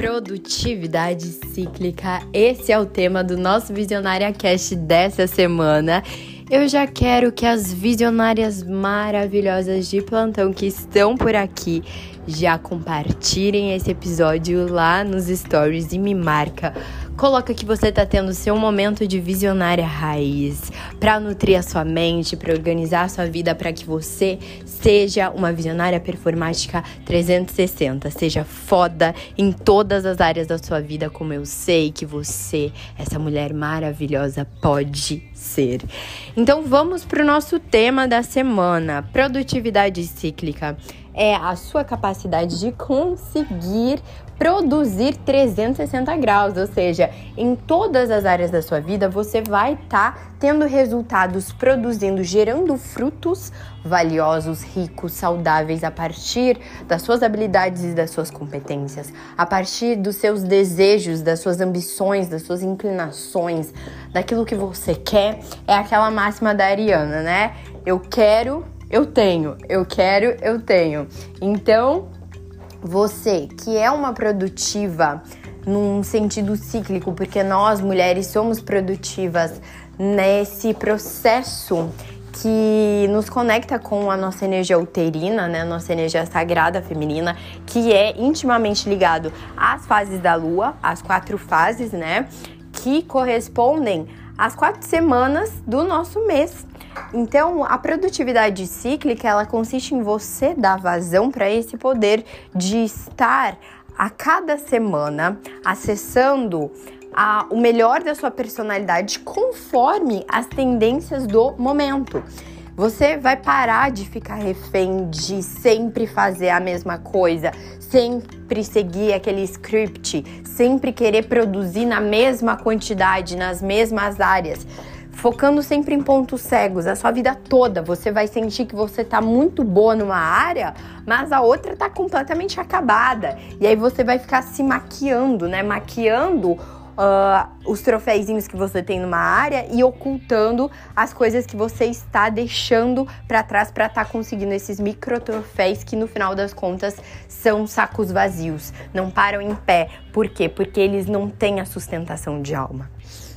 Produtividade cíclica, esse é o tema do nosso Visionária Cast dessa semana. Eu já quero que as visionárias maravilhosas de plantão que estão por aqui já compartilhem esse episódio lá nos stories e me marca. Coloca que você está tendo seu momento de visionária raiz para nutrir a sua mente, para organizar a sua vida para que você seja uma visionária performática 360, seja foda em todas as áreas da sua vida, como eu sei que você, essa mulher maravilhosa, pode ser. Então vamos para o nosso tema da semana: produtividade cíclica é a sua capacidade de conseguir produzir 360 graus, ou seja, em todas as áreas da sua vida você vai estar tá tendo resultados, produzindo, gerando frutos valiosos, ricos, saudáveis a partir das suas habilidades e das suas competências, a partir dos seus desejos, das suas ambições, das suas inclinações, daquilo que você quer. É aquela máxima da Ariana, né? Eu quero eu tenho, eu quero, eu tenho. Então, você que é uma produtiva num sentido cíclico, porque nós mulheres somos produtivas nesse processo que nos conecta com a nossa energia uterina, né, nossa energia sagrada feminina, que é intimamente ligado às fases da lua, às quatro fases, né, que correspondem às quatro semanas do nosso mês. Então, a produtividade cíclica, ela consiste em você dar vazão para esse poder de estar a cada semana acessando a, o melhor da sua personalidade conforme as tendências do momento. Você vai parar de ficar refém de sempre fazer a mesma coisa, sempre seguir aquele script, sempre querer produzir na mesma quantidade, nas mesmas áreas focando sempre em pontos cegos. A sua vida toda você vai sentir que você tá muito boa numa área, mas a outra tá completamente acabada. E aí você vai ficar se maquiando, né? Maquiando Uh, os troféuzinhos que você tem numa área e ocultando as coisas que você está deixando para trás para estar tá conseguindo esses micro troféus que no final das contas são sacos vazios, não param em pé. Por quê? Porque eles não têm a sustentação de alma.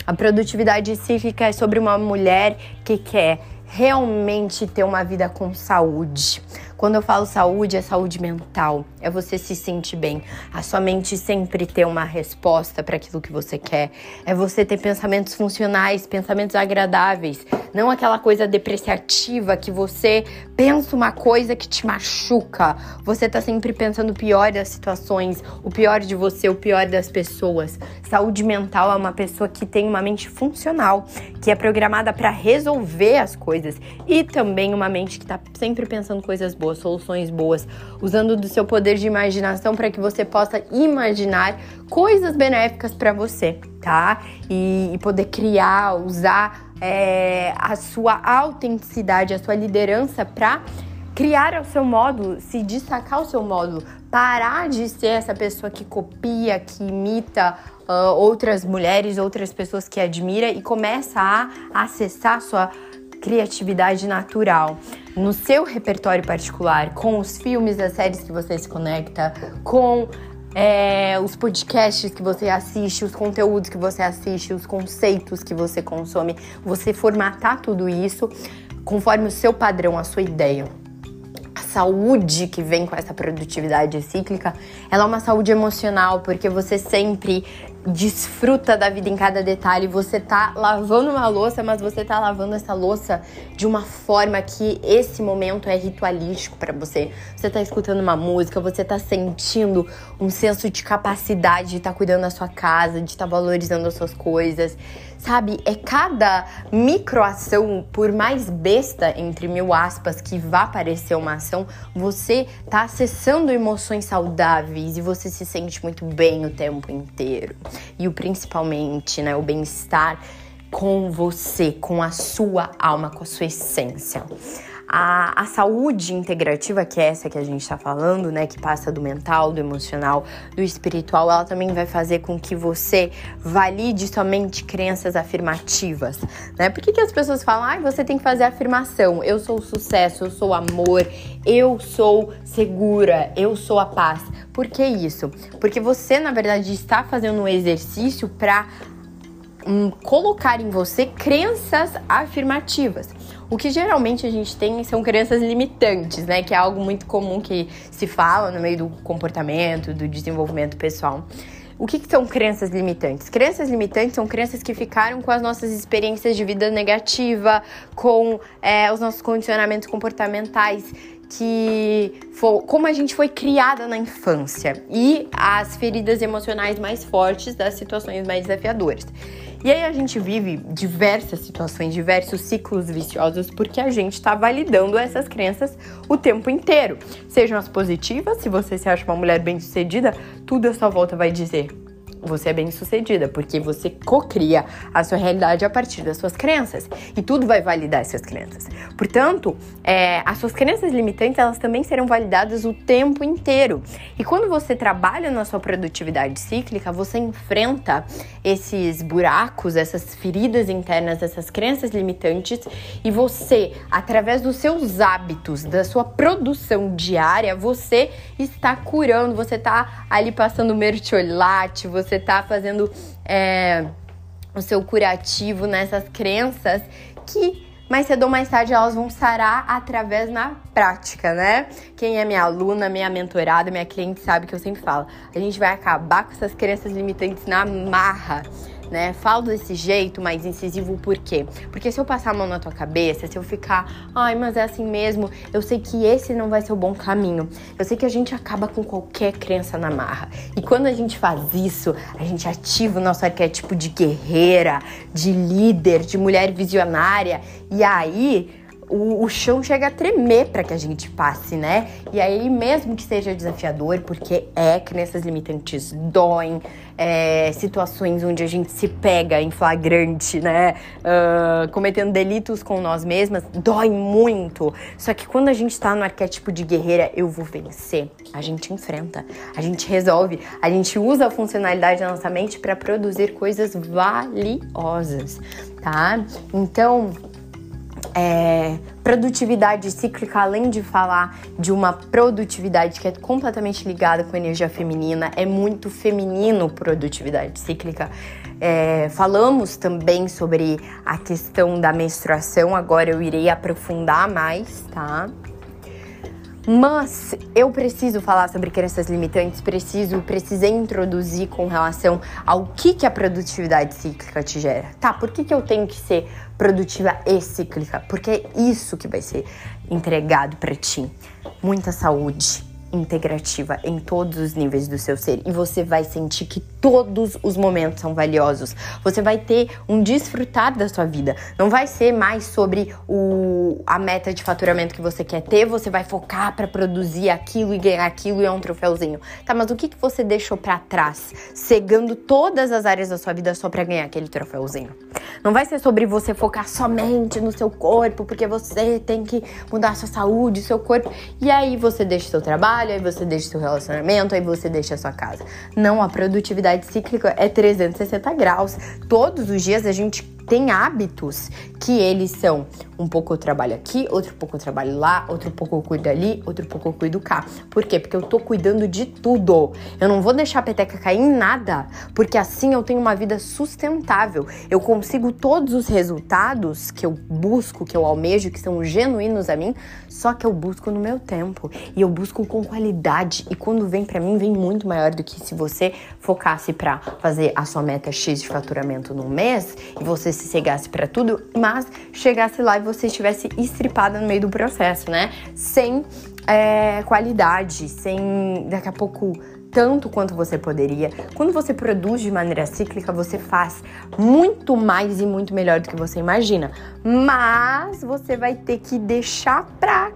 A produtividade cíclica é sobre uma mulher que quer realmente ter uma vida com saúde. Quando eu falo saúde, é saúde mental, é você se sentir bem. A sua mente sempre ter uma resposta para aquilo que você quer. É você ter pensamentos funcionais, pensamentos agradáveis, não aquela coisa depreciativa que você pensa uma coisa que te machuca. Você tá sempre pensando o pior das situações, o pior de você, o pior das pessoas. Saúde mental é uma pessoa que tem uma mente funcional, que é programada para resolver as coisas e também uma mente que tá sempre pensando coisas boas boas, soluções boas, usando do seu poder de imaginação para que você possa imaginar coisas benéficas para você, tá? E, e, poder criar, usar é, a sua autenticidade, a sua liderança para criar o seu módulo, se destacar o seu módulo, parar de ser essa pessoa que copia, que imita uh, outras mulheres, outras pessoas que admira e começa a acessar sua criatividade natural no seu repertório particular, com os filmes, as séries que você se conecta, com é, os podcasts que você assiste, os conteúdos que você assiste, os conceitos que você consome, você formatar tudo isso conforme o seu padrão, a sua ideia. A saúde que vem com essa produtividade cíclica, ela é uma saúde emocional, porque você sempre desfruta da vida em cada detalhe. Você tá lavando uma louça, mas você tá lavando essa louça de uma forma que esse momento é ritualístico para você. Você tá escutando uma música, você tá sentindo um senso de capacidade de estar tá cuidando da sua casa, de estar tá valorizando as suas coisas. Sabe, é cada microação, por mais besta, entre mil aspas, que vá parecer uma ação, você tá acessando emoções saudáveis e você se sente muito bem o tempo inteiro. E o principalmente, né, o bem-estar com você, com a sua alma, com a sua essência. A, a saúde integrativa, que é essa que a gente está falando, né, que passa do mental, do emocional, do espiritual, ela também vai fazer com que você valide somente crenças afirmativas, né? Por que, que as pessoas falam, ah, você tem que fazer afirmação, eu sou sucesso, eu sou amor, eu sou segura, eu sou a paz. Por que isso? Porque você, na verdade, está fazendo um exercício para um, colocar em você crenças afirmativas. O que geralmente a gente tem são crenças limitantes, né? Que é algo muito comum que se fala no meio do comportamento, do desenvolvimento pessoal. O que, que, são crenças limitantes? Crenças limitantes são crenças que ficaram com as nossas experiências de vida negativa, com é, os nossos condicionamentos comportamentais, que como a gente foi criada na infância e as feridas emocionais mais fortes das situações mais desafiadoras. E aí a gente vive diversas situações, diversos ciclos viciosos, porque a gente está validando essas crenças o tempo inteiro. Sejam as positivas, se você se acha uma mulher bem-sucedida, tudo à sua volta vai dizer você é bem sucedida, porque você cocria a sua realidade a partir das suas crenças. E tudo vai validar essas crenças. Portanto, é, as suas crenças limitantes, elas também serão validadas o tempo inteiro. E quando você trabalha na sua produtividade cíclica, você enfrenta esses buracos, essas feridas internas, essas crenças limitantes, e você, através dos seus hábitos, da sua produção diária, você está curando, você está ali passando mertiolate, você você tá fazendo é, o seu curativo nessas crenças que mais cedo ou mais tarde elas vão sarar através na prática, né? Quem é minha aluna, minha mentorada, minha cliente sabe que eu sempre falo. A gente vai acabar com essas crenças limitantes na marra né? Falo desse jeito mais incisivo por quê? Porque se eu passar a mão na tua cabeça, se eu ficar, ai, mas é assim mesmo, eu sei que esse não vai ser o bom caminho. Eu sei que a gente acaba com qualquer crença na marra. E quando a gente faz isso, a gente ativa o nosso arquétipo de guerreira, de líder, de mulher visionária. E aí o, o chão chega a tremer para que a gente passe, né? E aí, mesmo que seja desafiador, porque é crenças limitantes doem, é, situações onde a gente se pega em flagrante, né? Uh, cometendo delitos com nós mesmas, dói muito. Só que quando a gente tá no arquétipo de guerreira, eu vou vencer, a gente enfrenta, a gente resolve, a gente usa a funcionalidade da nossa mente para produzir coisas valiosas, tá? Então é, produtividade cíclica, além de falar de uma produtividade que é completamente ligada com a energia feminina, é muito feminino produtividade cíclica. É, falamos também sobre a questão da menstruação, agora eu irei aprofundar mais, tá? Mas eu preciso falar sobre crenças limitantes, preciso, precisei introduzir com relação ao que, que a produtividade cíclica te gera. Tá, por que, que eu tenho que ser produtiva e cíclica? Porque é isso que vai ser entregado para ti. Muita saúde, integrativa em todos os níveis do seu ser e você vai sentir que todos os momentos são valiosos. Você vai ter um desfrutar da sua vida. Não vai ser mais sobre o, a meta de faturamento que você quer ter, você vai focar para produzir aquilo e ganhar aquilo e é um troféuzinho. Tá, mas o que, que você deixou para trás, cegando todas as áreas da sua vida só para ganhar aquele troféuzinho? Não vai ser sobre você focar somente no seu corpo, porque você tem que mudar sua saúde, seu corpo, e aí você deixa seu trabalho trabalho, aí você deixa seu relacionamento, aí você deixa a sua casa. Não, a produtividade cíclica é 360 graus. Todos os dias a gente tem hábitos que eles são um pouco eu trabalho aqui, outro pouco eu trabalho lá, outro pouco eu cuido ali, outro pouco eu cuido cá. Por quê? Porque eu tô cuidando de tudo. Eu não vou deixar a peteca cair em nada, porque assim eu tenho uma vida sustentável. Eu consigo todos os resultados que eu busco, que eu almejo, que são genuínos a mim, só que eu busco no meu tempo e eu busco com qualidade. E quando vem para mim, vem muito maior do que se você focasse para fazer a sua meta X de faturamento no mês e você se cegasse para tudo, mas chegasse lá e você estivesse estripada no meio do processo, né? Sem é, qualidade, sem daqui a pouco tanto quanto você poderia. Quando você produz de maneira cíclica, você faz muito mais e muito melhor do que você imagina. Mas você vai ter que deixar pra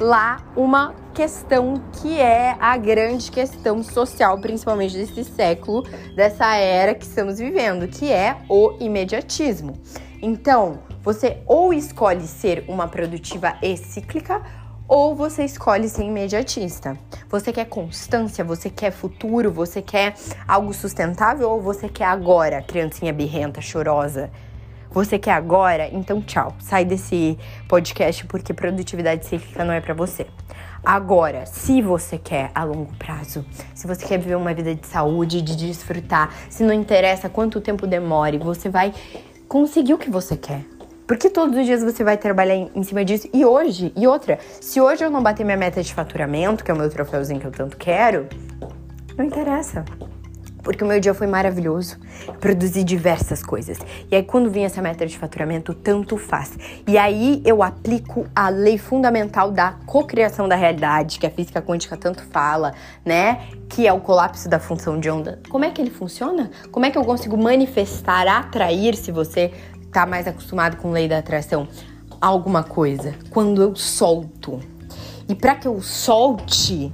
lá uma questão que é a grande questão social, principalmente desse século, dessa era que estamos vivendo, que é o imediatismo. Então, você ou escolhe ser uma produtiva e cíclica ou você escolhe ser imediatista. Você quer constância, você quer futuro, você quer algo sustentável ou você quer agora, criancinha birrenta, chorosa? Você quer agora? Então tchau. Sai desse podcast porque produtividade cíclica não é para você. Agora, se você quer a longo prazo, se você quer viver uma vida de saúde, de desfrutar, se não interessa quanto tempo demore, você vai conseguir o que você quer. Porque todos os dias você vai trabalhar em, cima disso. E hoje, e outra, se hoje eu não bater minha meta de faturamento, que é o meu troféuzinho que eu tanto quero, não interessa. Porque o meu dia foi maravilhoso. produzi diversas coisas. E aí, quando vem essa meta de faturamento, tanto faz. E aí eu aplico a lei fundamental da cocriação da realidade, que a física quântica tanto fala, né? Que é o colapso da função de onda. Como é que ele funciona? Como é que eu consigo manifestar, atrair, se você tá mais acostumado com lei da atração, alguma coisa, quando eu solto. E para que eu solte,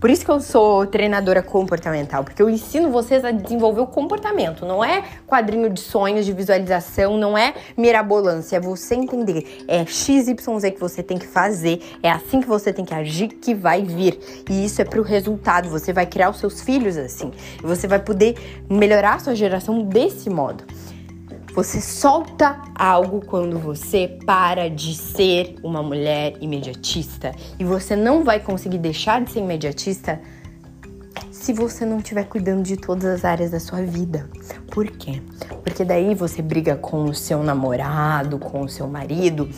por isso que eu sou treinadora comportamental, porque eu ensino vocês a desenvolver o comportamento, não é quadrinho de sonhos, de visualização, não é mirabolância, é você entender, é XYZ que você tem que fazer, é assim que você tem que agir que vai vir. E isso é pro resultado, você vai criar os seus filhos assim, e você vai poder melhorar a sua geração desse modo. Você solta algo quando você para de ser uma mulher imediatista. E você não vai conseguir deixar de ser imediatista se você não estiver cuidando de todas as áreas da sua vida. Por quê? Porque daí você briga com o seu namorado, com o seu marido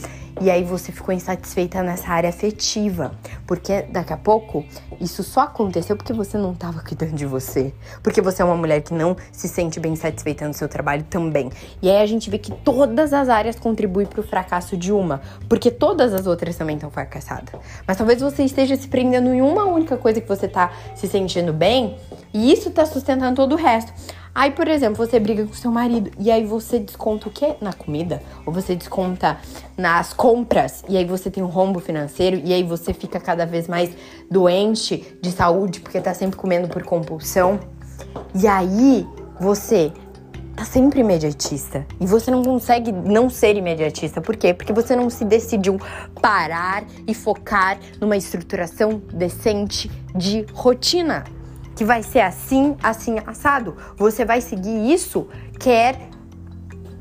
e aí você ficou insatisfeita nessa área afetiva, porque daqui a pouco isso só aconteceu porque você não estava cuidando de você, porque você é uma mulher que não se sente bem satisfeita no seu trabalho também. E aí a gente vê que todas as áreas contribuem para o fracasso de uma, porque todas as outras também estão fracassadas. Mas talvez você esteja se prendendo em uma única coisa que você está se sentindo bem, e isso está sustentando todo o resto. Aí, por exemplo, você briga com seu marido e aí você desconta o quê? Na comida? Ou você desconta nas compras e aí você tem um rombo financeiro e aí você fica cada vez mais doente de saúde porque tá sempre comendo por compulsão. E aí você tá sempre imediatista. E você não consegue não ser imediatista. Por quê? Porque você não se decidiu parar e focar numa estruturação decente de rotina que vai ser assim, assim, assado. Você vai seguir isso, quer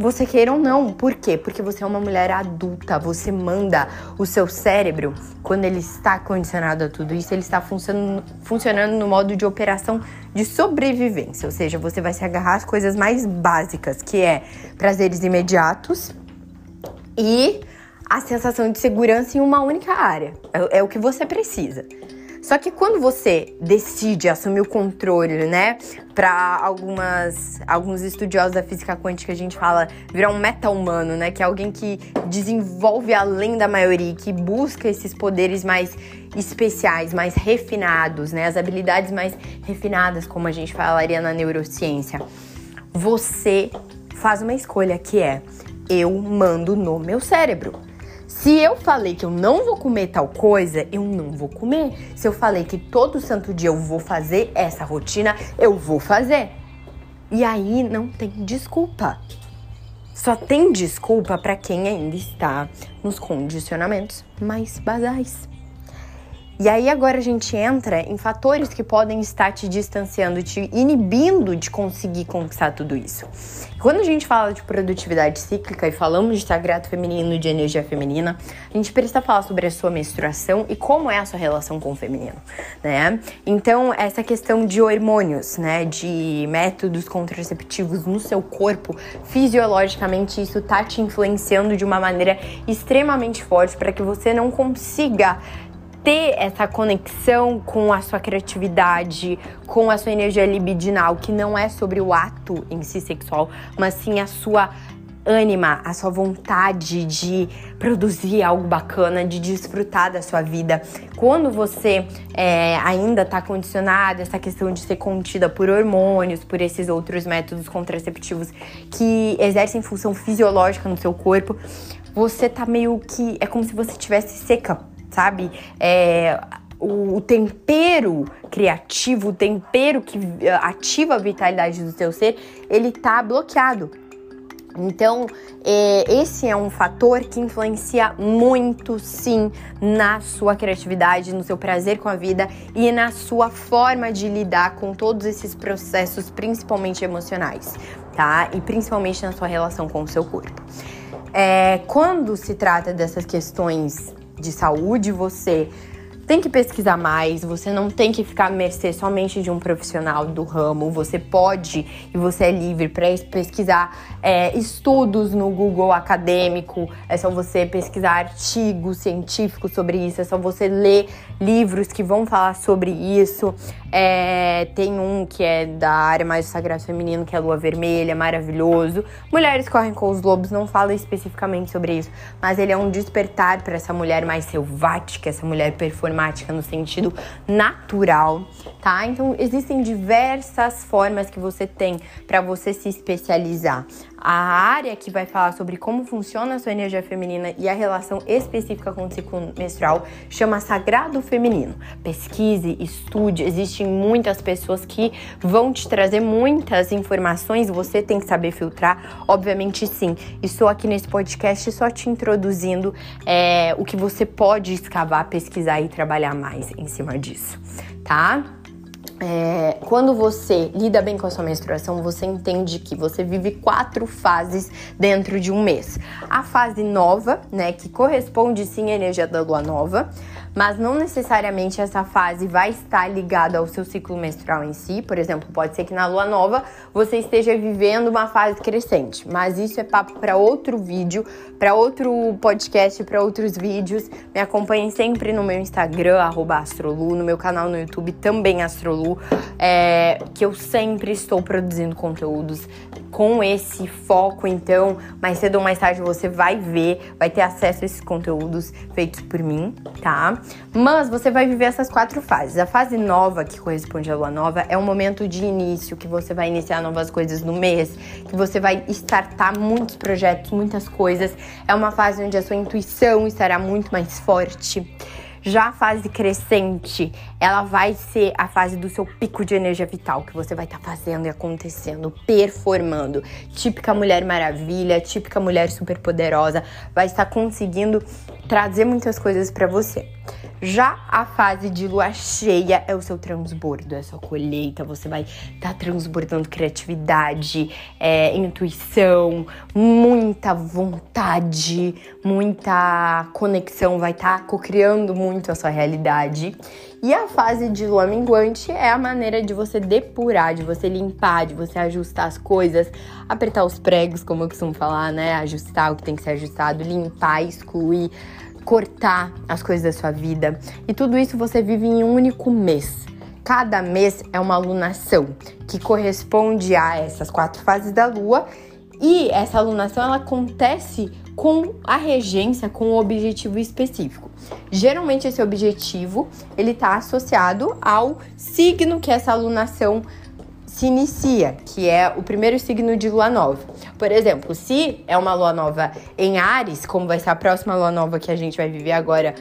você queira ou não. Por quê? Porque você é uma mulher adulta, você manda o seu cérebro, quando ele está condicionado a tudo isso, ele está funcionando, funcionando no modo de operação de sobrevivência. Ou seja, você vai se agarrar às coisas mais básicas, que é prazeres imediatos e a sensação de segurança em uma única área. É, é o que você precisa. Só que quando você decide assumir o controle, né, para algumas alguns estudiosos da física quântica a gente fala virar um meta-humano, né, que é alguém que desenvolve além da maioria, que busca esses poderes mais especiais, mais refinados, né, as habilidades mais refinadas, como a gente falaria na neurociência. Você faz uma escolha que é eu mando no meu cérebro. Se eu falei que eu não vou comer tal coisa, eu não vou comer. Se eu falei que todo santo dia eu vou fazer essa rotina, eu vou fazer. E aí não tem desculpa. Só tem desculpa para quem ainda está nos condicionamentos mais basais. E aí agora a gente entra em fatores que podem estar te distanciando, te inibindo de conseguir conquistar tudo isso. Quando a gente fala de produtividade cíclica e falamos de sagrado feminino, de energia feminina, a gente precisa falar sobre a sua menstruação e como é a sua relação com o feminino, né? Então, essa questão de hormônios, né, de métodos contraceptivos no seu corpo, fisiologicamente isso tá te influenciando de uma maneira extremamente forte para que você não consiga ter essa conexão com a sua criatividade, com a sua energia libidinal, que não é sobre o ato em si sexual, mas sim a sua ânima, a sua vontade de produzir algo bacana, de desfrutar da sua vida. Quando você é, ainda está condicionado essa questão de ser contida por hormônios, por esses outros métodos contraceptivos que exercem função fisiológica no seu corpo, você tá meio que é como se você estivesse seca sabe? É, o tempero criativo, o tempero que eh, ativa a vitalidade do seu ser, ele tá bloqueado. Então, é, esse é um fator que influencia muito, sim, na sua criatividade, no seu prazer com a vida e na sua forma de lidar com todos esses processos, principalmente emocionais, tá? E principalmente na sua relação com o seu corpo. É, quando se trata dessas questões de saúde, você tem que pesquisar mais, você não tem que ficar à mercê somente de um profissional do ramo. Você pode e você é livre para pesquisar é, estudos no Google acadêmico, é só você pesquisar artigos científicos sobre isso, é só você ler livros que vão falar sobre isso. É, tem um que é da área mais do sagrado feminino, que é a Lua Vermelha, maravilhoso. Mulheres Correm com os Lobos não fala especificamente sobre isso, mas ele é um despertar para essa mulher mais selvática, essa mulher performática no sentido natural, tá? Então existem diversas formas que você tem para você se especializar a área que vai falar sobre como funciona a sua energia feminina e a relação específica com o ciclo menstrual chama Sagrado Feminino. Pesquise, estude, existem muitas pessoas que vão te trazer muitas informações, você tem que saber filtrar, obviamente sim. Estou aqui nesse podcast só te introduzindo é, o que você pode escavar, pesquisar e trabalhar mais em cima disso, tá? É, quando você lida bem com a sua menstruação, você entende que você vive quatro fases dentro de um mês. A fase nova, né, que corresponde sim à energia da lua nova mas não necessariamente essa fase vai estar ligada ao seu ciclo menstrual em si. Por exemplo, pode ser que na lua nova você esteja vivendo uma fase crescente, mas isso é papo para outro vídeo, para outro podcast, para outros vídeos. Me acompanhem sempre no meu Instagram, astrolu, no meu canal no YouTube também Astrolu, é, que eu sempre estou produzindo conteúdos com esse foco. Então, mais cedo ou mais tarde você vai ver, vai ter acesso a esses conteúdos feitos por mim, tá? Mas você vai viver essas quatro fases. A fase nova, que corresponde à lua nova, é um momento de início, que você vai iniciar novas coisas no mês, que você vai startar muitos projetos, muitas coisas. É uma fase onde a sua intuição estará muito mais forte. Já a fase crescente, ela vai ser a fase do seu pico de energia vital, que você vai estar tá fazendo e acontecendo, performando. Típica Mulher Maravilha, típica mulher super poderosa, vai estar conseguindo trazer muitas coisas para você. Já a fase de lua cheia é o seu transbordo, é a sua colheita. Você vai estar tá transbordando criatividade, é, intuição, muita vontade, muita conexão. Vai estar tá co-criando muito a sua realidade. E a fase de lua minguante é a maneira de você depurar, de você limpar, de você ajustar as coisas, apertar os pregos, como eu costumo falar, né? Ajustar o que tem que ser ajustado, limpar, excluir cortar as coisas da sua vida. E tudo isso você vive em um único mês. Cada mês é uma alunação que corresponde a essas quatro fases da lua. E essa alunação ela acontece com a regência, com um objetivo específico. Geralmente esse objetivo ele está associado ao signo que essa alunação se inicia, que é o primeiro signo de lua nova. Por exemplo, se é uma lua nova em Ares, como vai ser a próxima lua nova que a gente vai viver agora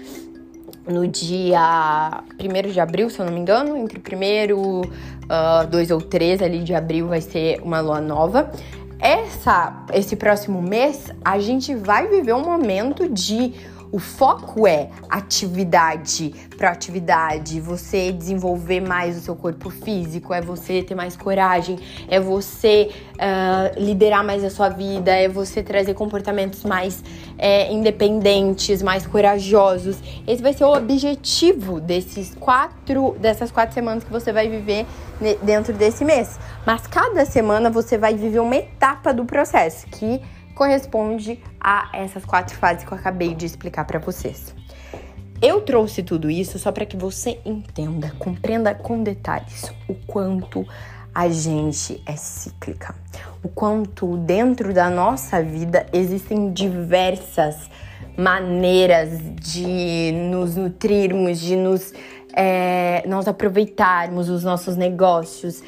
no dia 1 de abril, se eu não me engano, entre o primeiro, uh, 2 ou 3 ali de abril vai ser uma lua nova. Essa, esse próximo mês, a gente vai viver um momento de o foco é atividade, proatividade, você desenvolver mais o seu corpo físico, é você ter mais coragem, é você uh, liderar mais a sua vida, é você trazer comportamentos mais é, independentes, mais corajosos. Esse vai ser o objetivo desses quatro, dessas quatro semanas que você vai viver dentro desse mês. Mas cada semana você vai viver uma etapa do processo que corresponde a essas quatro fases que eu acabei de explicar para vocês. Eu trouxe tudo isso só para que você entenda, compreenda com detalhes o quanto a gente é cíclica, o quanto dentro da nossa vida existem diversas maneiras de nos nutrirmos, de nos é, nós aproveitarmos os nossos negócios,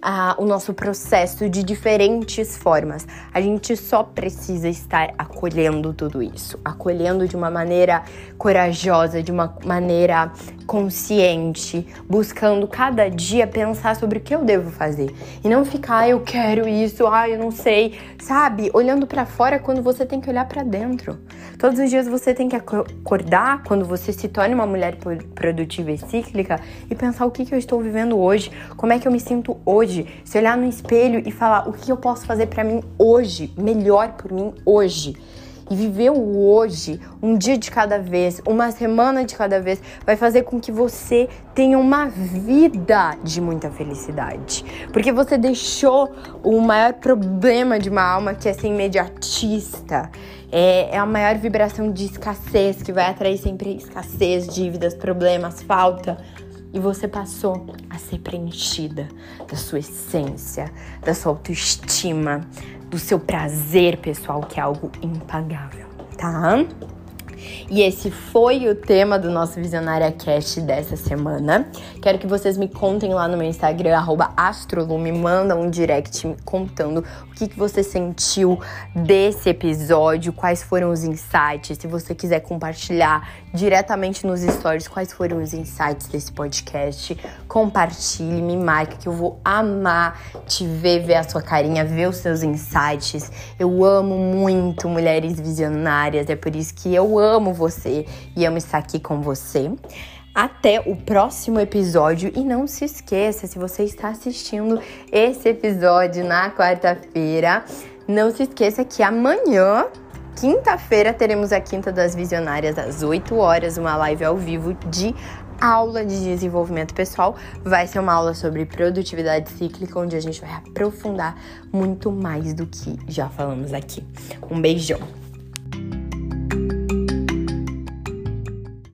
a, o nosso processo de diferentes formas. A gente só precisa estar acolhendo tudo isso, acolhendo de uma maneira corajosa, de uma maneira consciente, buscando cada dia pensar sobre o que eu devo fazer e não ficar, ah, eu quero isso, ah, eu não sei, sabe? Olhando para fora quando você tem que olhar para dentro. Todos os dias você tem que acordar quando você se torna uma mulher produtiva e cíclica e pensar o que, que eu estou vivendo hoje, como é que eu me sinto hoje, se olhar no espelho e falar o que eu posso fazer para mim hoje, melhor por mim hoje e viver o hoje, um dia de cada vez, uma semana de cada vez, vai fazer com que você tenha uma vida de muita felicidade. Porque você deixou o maior problema de uma alma que é ser imediatista. É, é a maior vibração de escassez que vai atrair sempre escassez, dívidas, problemas, falta e você passou a ser preenchida da sua essência, da sua autoestima, do seu prazer pessoal, que é algo impagável, tá? E esse foi o tema do nosso Visionária Cast dessa semana. Quero que vocês me contem lá no meu Instagram, astrolume, manda um direct me contando o que, que você sentiu desse episódio, quais foram os insights. Se você quiser compartilhar diretamente nos stories quais foram os insights desse podcast, compartilhe, me marque que eu vou amar te ver, ver a sua carinha, ver os seus insights. Eu amo muito mulheres visionárias, é por isso que eu amo você e amo estar aqui com você. Até o próximo episódio e não se esqueça, se você está assistindo esse episódio na quarta-feira, não se esqueça que amanhã quinta-feira teremos a Quinta das Visionárias às 8 horas, uma live ao vivo de aula de desenvolvimento pessoal. Vai ser uma aula sobre produtividade cíclica, onde a gente vai aprofundar muito mais do que já falamos aqui. Um beijão!